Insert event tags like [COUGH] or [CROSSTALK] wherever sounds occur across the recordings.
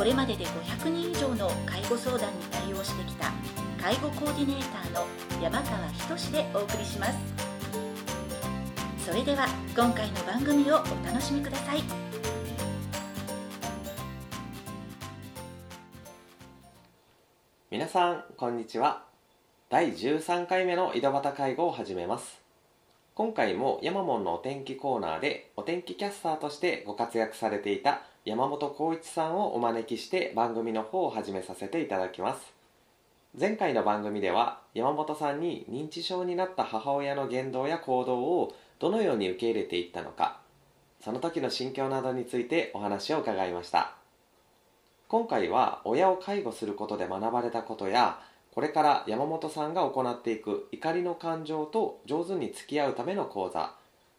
これまでで500人以上の介護相談に対応してきた介護コーディネーターの山川仁でお送りします。それでは今回の番組をお楽しみください。皆さんこんにちは。第13回目の井戸端介護を始めます。今回も山門のお天気コーナーでお天気キャスターとしてご活躍されていた山本浩一さんをお招きして番組の方を始めさせていただきます。前回の番組では山本さんに認知症になった母親の言動や行動をどのように受け入れていったのかその時の心境などについてお話を伺いました。今回は親を介護することで学ばれたことやこれから山本さんが行っていく怒りの感情と上手に付き合うための講座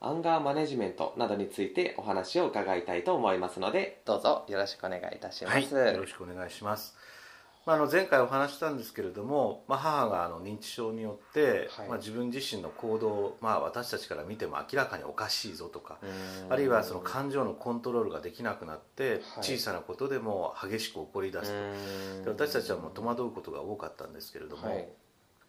アンガーマネジメントなどについてお話を伺いたいと思いますのでどうぞよろしくお願いいたします、はい、よろしくお願いしますまあ、あの前回お話したんですけれども、まあ、母があの認知症によって、はい、まあ、自分自身の行動、まあ、私たちから見ても明らかにおかしいぞとかあるいはその感情のコントロールができなくなって小さなことでも激しく怒り出すと、私たちはもう戸惑うことが多かったんですけれども、はい、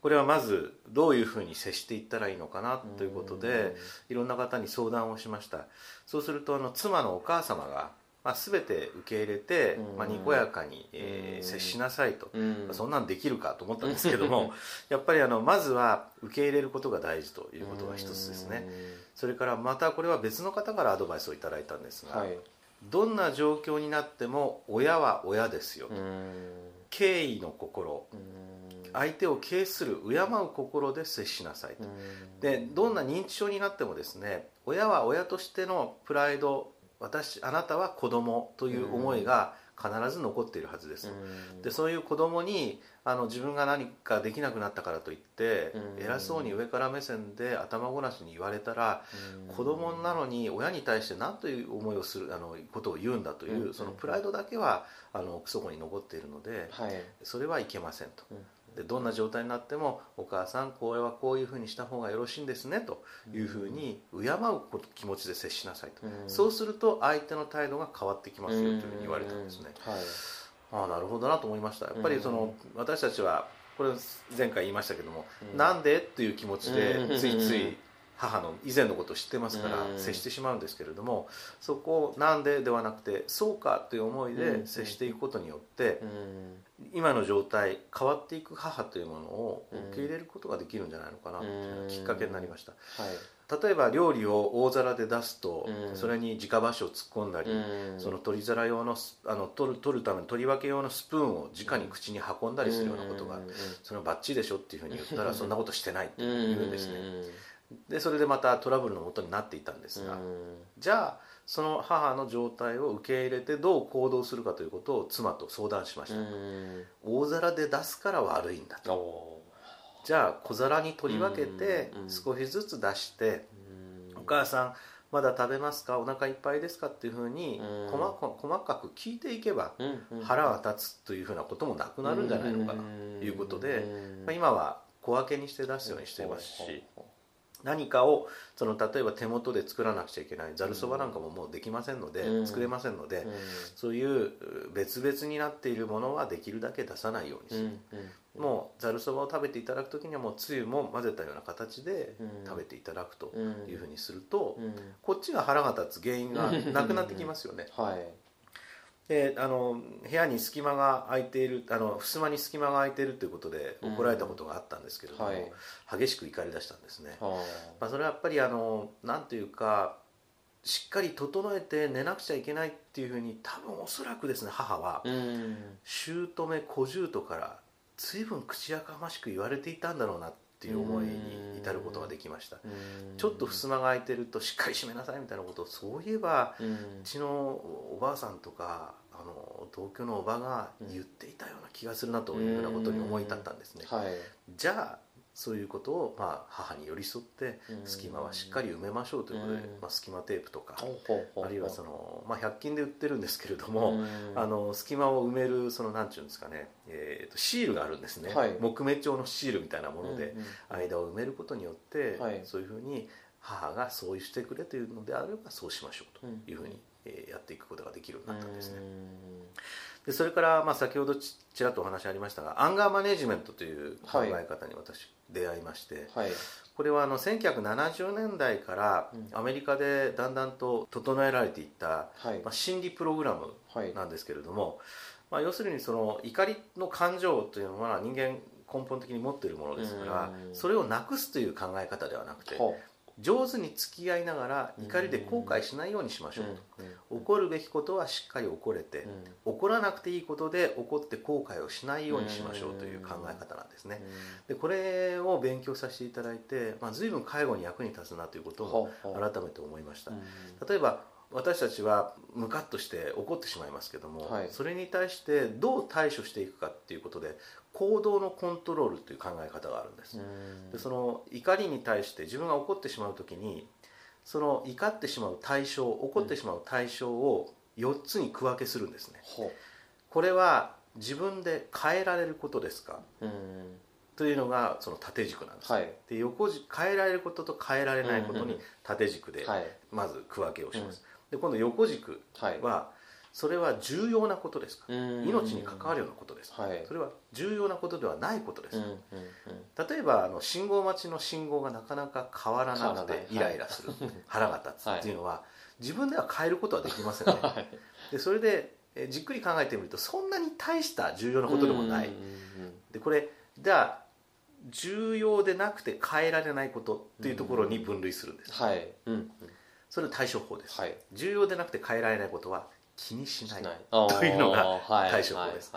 これはまずどういうふうに接していったらいいのかなということでいろんな方に相談をしました。そうするとあの妻のお母様がまあ、全て受け入れて、まあ、にこやかに、えー、接しなさいと、まあ、そんなんできるかと思ったんですけども [LAUGHS] やっぱりあのまずは受け入れることが大事ということが一つですね。それからまたこれは別の方からアドバイスをいただいたんですが、はい、どんな状況になっても親は親ですよ敬意の心。相手を敬する敬う心で接しなさいと。でどんな認知症になってもですね親は親としてのプライド私あなたは子供という思いが必ず残っているはずです、でそういう子供にあの自分が何かできなくなったからといって偉そうに上から目線で頭ごなしに言われたら子供なのに親に対して何という思いをするあのことを言うんだというそのプライドだけはあの奥底に残っているのでそれはいけませんと。でどんな状態になってもお母さんこれはこういうふうにした方がよろしいんですねというふうに敬う気持ちで接しなさいと、そうすると相手の態度が変わってきますよというふうに言われたんですね、はい、ああなるほどなと思いました。やっぱりその私たちはこれ前回言いましたけども、なんで？という気持ちでついつい母の以前のことを知ってますから接してしまうんですけれどもそこを「なんで?」ではなくて「そうか」という思いで接していくことによって今の状態変わっていく母というものを受け入れることができるんじゃないのかなというきっかけになりました。例えば料理を大皿で出すと、それに直箸を突っ込んだり、その取り皿用のあの取る取るための取り分け用のスプーンを直に口に運んだりするようなことが、それはバッチリでしょっていうふうに言ったらそんなことしてないって言うんですね。でそれでまたトラブルのもとになっていたんですがじゃあその母の状態を受け入れてどう行動するかということを妻と相談しました。大皿で出すから悪いんだと。じゃあ小皿に取り分けて少しずつ出してお母さんまだ食べますか？お腹いっぱいですか？っていうふうに細かく聞いていけば腹が立つというふうなこともなくなるんじゃないのかな。ということで今は小分けにして出すようにしていますし何かをその例えば手元で作らなくちゃいけない。ざるそばなんかももうできませんので、うん、作れませんので、うん、そういう別々になっているものはできるだけ出さないようにする、うん、もうざるそばを食べていただく時にはもうつゆも混ぜたような形で食べていただくというふうにすると、こっちが腹が立つ原因がなくなってきますよね。はいであの部屋に隙間が空いているあの襖に隙間が空いているということで怒られたことがあったんですけれども、はい、激しく怒り出したんですね、まあ、それはやっぱりあのなんというかしっかり整えて寝なくちゃいけないっていうふうに多分おそらくですね母は姑小姑から随分口やかましく言われていたんだろうなっていう思いに至ることができました。ちょっと襖が開いてるとしっかり閉めなさいみたいなことをそういえばうちのおばあさんとかあの同居のおばが言っていたような気がするなというふうなことに思い立ったんですね、はい、じゃあそういうことを、まあ、母に寄り添って隙間はしっかり埋めましょうということで、まあ、隙間テープとかあるいはその、まあ、100均で売ってるんですけれどもあの隙間を埋めるそのなんていうんですかね、えー、とシールがあるんですね、はい、木目調のシールみたいなもので間を埋めることによって、はい、そういうふうに母がそうしてくれというのであればそうしましょうというふうに、えやっていくことができるようになったんですね。でそれからまあ先ほどちちらっとお話ありましたがアンガーマネジメントという考え方に私出会いまして、はい、これはあの1970年代からアメリカでだんだんと整えられていった、はい、まあ、心理プログラムなんですけれども、まあ、要するにその怒りの感情というのは人間根本的に持っているものですからそれをなくすという考え方ではなくて上手に付き合いながら怒りで後悔しないようにしましょうと。怒るべきことはしっかり怒れて怒らなくていいことで怒って後悔をしないようにしましょうという考え方なんですね。でこれを勉強させていただいて、まあ、随分介護に役に立つなということを改めて思いました。例えば私たちはムカッとして怒ってしまいますけども、はい、それに対してどう対処していくかっていうことで行動のコントロールという考え方があるんです。でその怒りに対して自分が怒ってしまう時にその怒ってしまう対象怒ってしまう対象を4つに区分けするんですね、う。ん、これは自分で変えられることですか？というのがその縦軸なんです、はい、で横軸変えられることと変えられないことに縦軸でまず区分けをします、で今度横軸はそれは重要なことですか？命に関わるようなことですか、はい、それは重要なことではないことですか、例えばあの信号待ちの信号がなかなか変わらなくてイライラする、はい、腹が立つっていうのは、自分では変えることはできませんね、はい、でそれでえじっくり考えてみるとそんなに大した重要なことでもない。でこれじゃあ重要でなくて変えられないことっていうところに分類するんです、はい。うん、それ対処法です、はい、重要でなくて変えられないことは気にしないというのが対処法です、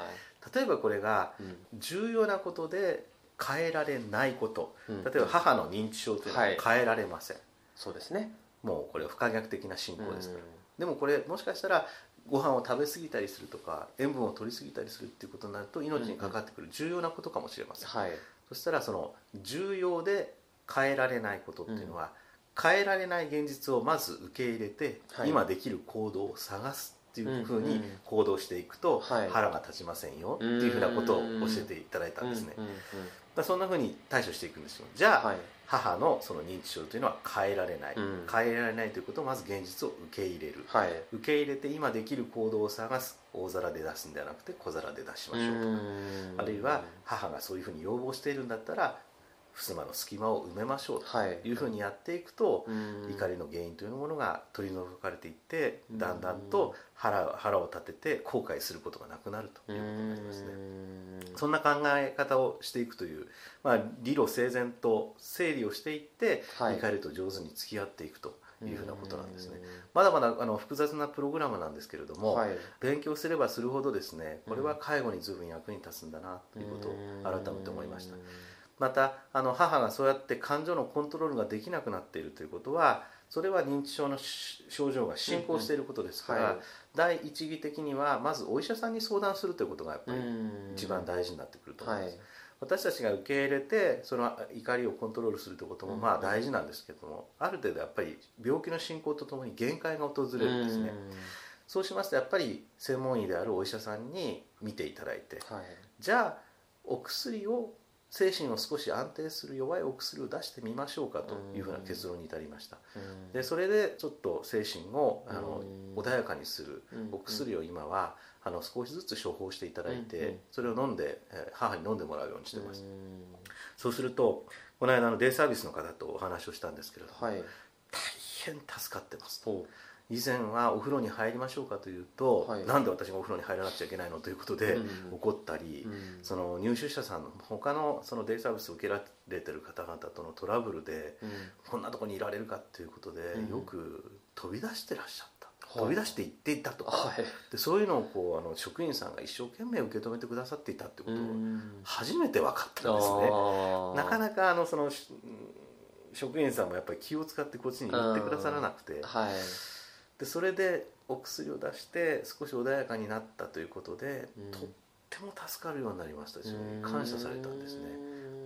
例えばこれが重要なことで変えられないこと、例えば母の認知症というのは変えられません、そうですね。もうこれは不可逆的な進行です。から、でもこれもしかしたらご飯を食べ過ぎたりするとか塩分を取り過ぎたりするっていうことになると命にかかってくる重要なことかもしれません、はい、そしたらその重要で変えられないことっていうのは、変えられない現実をまず受け入れて、はい、今できる行動を探すっていうふうに行動していくと腹が立ちませんよっていうふうなことを教えていただいたんですね。だそんなふうに対処していくんですよ。じゃあ、はい、母のその認知症というのは変えられない、うん、変えられないということをまず現実を受け入れる、はい、受け入れて今できる行動を探す。大皿で出すんではなくて小皿で出しましょうとか。あるいは母がそういうふうに要望しているんだったら襖の隙間を埋めましょうというふうにやっていくと、はい、怒りの原因というものが取り除かれていってだんだんと腹腹を立てて後悔することがなくなるということになりますね。そんな考え方をしていくという、まあ、理路整然と整理をしていって、はい、怒りと上手に付き合っていくと。いうふうなことなんですね。まだまだあの複雑なプログラムなんですけれども、はい、勉強すればするほどですね、これは介護に随分役に立つんだなということを改めて思いました。またあの母がそうやって感情のコントロールができなくなっているということはそれは認知症の症状が進行していることですから、うんうんはい、第一義的にはまずお医者さんに相談するということがやっぱり一番大事になってくると思います。はい、私たちが受け入れてその怒りをコントロールするということもまあ大事なんですけども、ある程度やっぱり病気の進行とともに限界が訪れるんですね。そうしますとやっぱり専門医であるお医者さんに見ていただいて、はい、じゃあお薬を精神を少し安定する弱いお薬を出してみましょうかというふうな結論に至りました。でそれでちょっと精神をあの穏やかにするお薬を今はあの少しずつ処方していただいてそれを飲んで母に飲んでもらうようにしてます。そうするとこの間のデイサービスの方とお話をしたんですけれども、はい、大変助かってます以前はお風呂に入りましょうかというと、はい、なんで私がお風呂に入らなくちゃいけないのということで怒ったり、うん。その入手者さんの他のそのデイサービスを受けられてる方々とのトラブルで、うん、こんなとこにいられるかということで、うん、よく飛び出してらっしゃった。飛び出していっていたと。か、はい、でそういうのをこうあの職員さんが一生懸命受け止めてくださっていたってことを初めて分かったんですね。なかなかあのその職員さんもやっぱり気を使ってこっちに言ってくださらなくて、はい、でそれでお薬を出して少し穏やかになったということで、とっても助かるようになりましたし感謝されたんですね。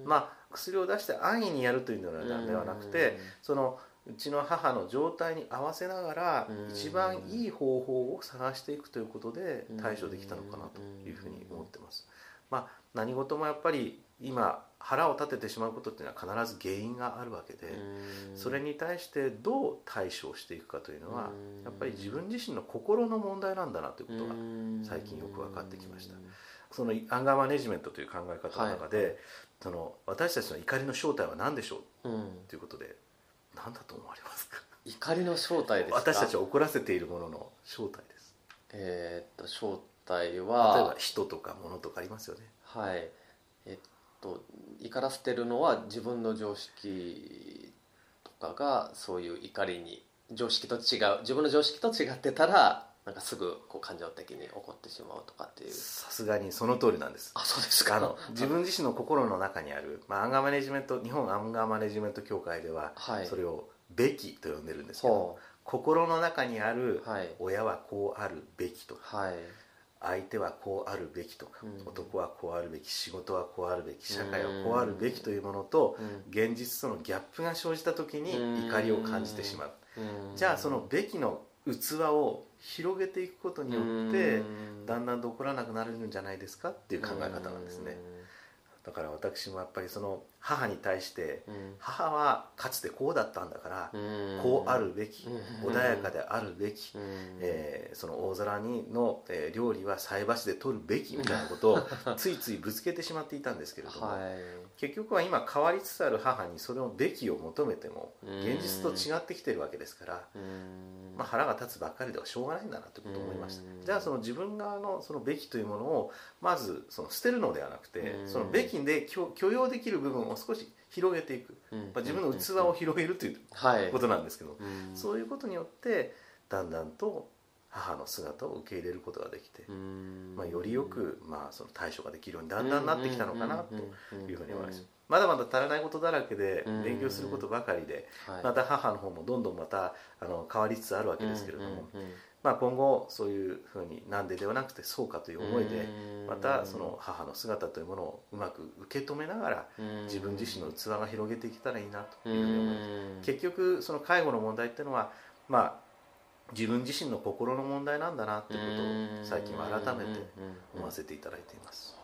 まあ薬を出して安易にやるというのではなくてそのうちの母の状態に合わせながら一番いい方法を探していくということで対処できたのかなというふうに思ってます。まあ、何事もやっぱり今腹を立ててしまうことっていうのは必ず原因があるわけでそれに対してどう対処していくかというのはやっぱり自分自身の心の問題なんだなということが最近よく分かってきました。そのアンガーマネジメントという考え方の中で、はい、その私たちの怒りの正体は何でしょう？ということで何だと思われますか？怒りの正体ですか？私たちを怒らせているものの正体です。えー、っと正体は例えば人とか物とかありますよね。はい。えっと怒らせてるのは自分の常識とかがそういう怒りに常識と違う自分の常識と違ってたらなんかすぐこう感情的に怒ってしまうとかっていう。さすがにその通りなんです。あそうですか。あの自分自身の心の中にある、まあ、アンガーマネジメント日本アンガーマネジメント協会では、はい、それを「べき」と呼んでるんですけど心の中にある、親はこうあるべきと。か、はい、相手はこうあるべきとか、うん、男はこうあるべき仕事はこうあるべき社会はこうあるべきというものと、現実とのギャップが生じた時に怒りを感じてしまう、じゃあその「べき」の器を広げていくことによってだんだんと怒らなくなるんじゃないですかっていう考え方なんですね。だから私もやっぱりその母に対して、母はかつてこうだったんだから、こうあるべき、穏やかであるべき、えその大皿にの、え料理は菜箸で取るべきみたいなことをついついぶつけてしまっていたんですけれども、結局は今変わりつつある母にそれをべきを求めても現実と違ってきてるわけですから、まあ、腹が立つばっかりではしょうがないんだなということを思いました。じゃあその自分側のそのべきというものをまずその捨てるのではなくてそのべきで許容できる部分を少し広げていく、まあ、自分の器を広げるということなんですけど、そういうことによってだんだんと母の姿を受け入れることができて、まあ、よりよく、まあ、その対処ができるようにだんだんなってきたのかなというふうに思います。まだまだ足らないことだらけで勉強することばかりで、また母の方もどんどんまたあの変わりつつあるわけですけれども、まあ、今後そういうふうになんでではなくてそうかという思いでまたその母の姿というものをうまく受け止めながら自分自身の器が広げていけたらいいなというふうに思います結局その介護の問題っていうのはまあ自分自身の心の問題なんだなっていうことを最近は改めて思わせていただいています。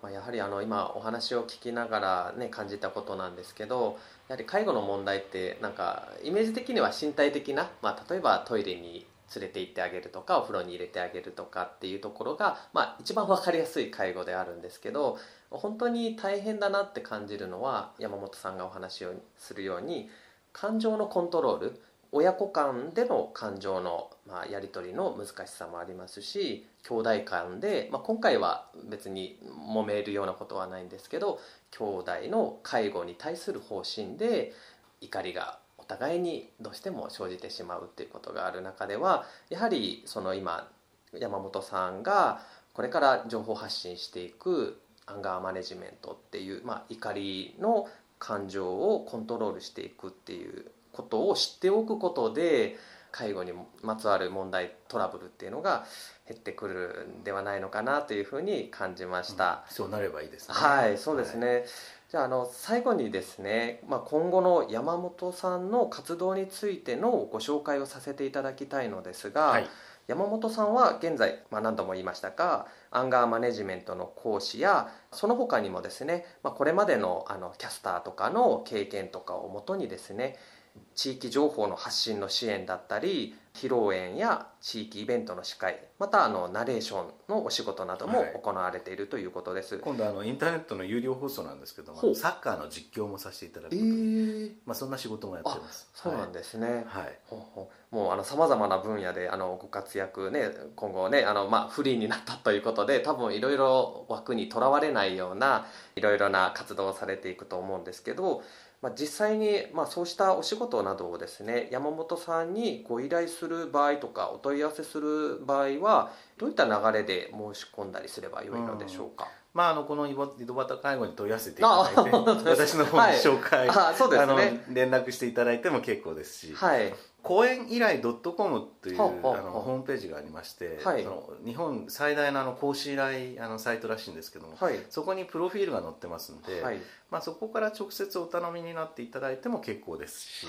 まあ、やはりあの今お話を聞きながら、ね、感じたことなんですけどやはり介護の問題ってなんかイメージ的には身体的な、まあ、例えばトイレに連れて行ってあげるとかお風呂に入れてあげるとかっていうところが、まあ、一番分かりやすい介護であるんですけど本当に大変だなって感じるのは山本さんがお話をするように感情のコントロール親子間での感情の、まあ、やり取りの難しさもありますし兄弟間で、まあ、今回は別に揉めるようなことはないんですけど兄弟の介護に対する方針で怒りがお互いにどうしても生じてしまうっていうことがある中ではやはりその今山本さんがこれから情報発信していくアンガーマネジメントっていう、まあ、怒りの感情をコントロールしていくっていうことを知っておくことで介護にまつわる問題トラブルっていうのが減ってくるんではないのかなというふうに感じました、うん、そうなればいいですね。はいそうですね、はい、じゃああの最後にですね、まあ、今後の山本さんの活動についてのご紹介をさせていただきたいのですが、はい、山本さんは現在、まあ、何度も言いましたがアンガーマネジメントの講師やその他にもですね、まあ、これまでのあのキャスターとかの経験とかをもとにですね地域情報の発信の支援だったり披露宴や地域イベントの司会またあのナレーションのお仕事なども行われているということです、はい、今度あのインターネットの有料放送なんですけどもサッカーの実況もさせていただくことで、えー、まあ、そんな仕事もやってます。そうなんですね、はい、ほうほう。もうさまざまな分野であのご活躍ね今後ねあの、まあ、フリーになったということで多分いろいろ枠にとらわれないようないろいろな活動をされていくと思うんですけどまあ、実際に、まあ、そうしたお仕事などをですね山本さんにご依頼する場合とかお問い合わせする場合はどういった流れで申し込んだりすればよいのでしょうか、うん。まあ、あのこの井戸端介護に問い合わせていただいて私の方に紹介、はい、あそうですね、連絡していただいても結構ですし、はい、公演依頼 .com というあのホームページがありまして、はい、その日本最大のあの講師依頼あのサイトらしいんですけども、はい、そこにプロフィールが載ってますんで、はい、まあ、そこから直接お頼みになっていただいても結構ですし、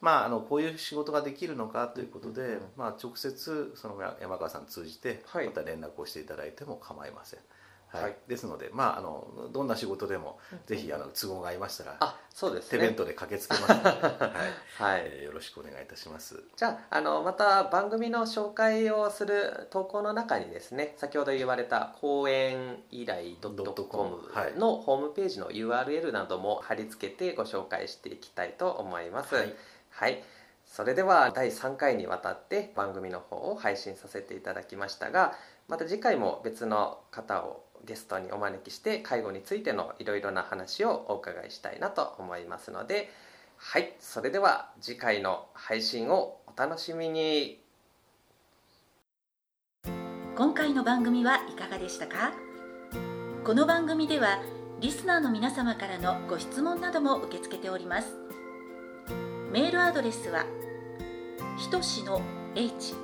まあ、あのこういう仕事ができるのかということで、まあ、直接その山川さん通じてまた連絡をしていただいても構いません。はい、ですので、まあ、あのどんな仕事でもぜひあの都合が合いましたらあそうです、ね、手弁当で駆けつけますので、[LAUGHS] はい。はい。えー、よろしくお願いいたします。じゃああのまた番組の紹介をする投稿の中にですね先ほど言われた講演依頼 .com のホームページの URL なども貼り付けてご紹介していきたいと思います。はい、はい。それでは第3回にわたって番組の方を配信させていただきましたがまた次回も別の方をゲストにお招きして介護についてのいろいろな話をお伺いしたいなと思いますので。はいそれでは次回の配信をお楽しみに。今回の番組はいかがでしたか？この番組ではリスナーの皆様からのご質問なども受け付けております。メールアドレスはひとしの h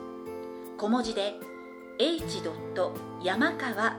小文字で h. 山川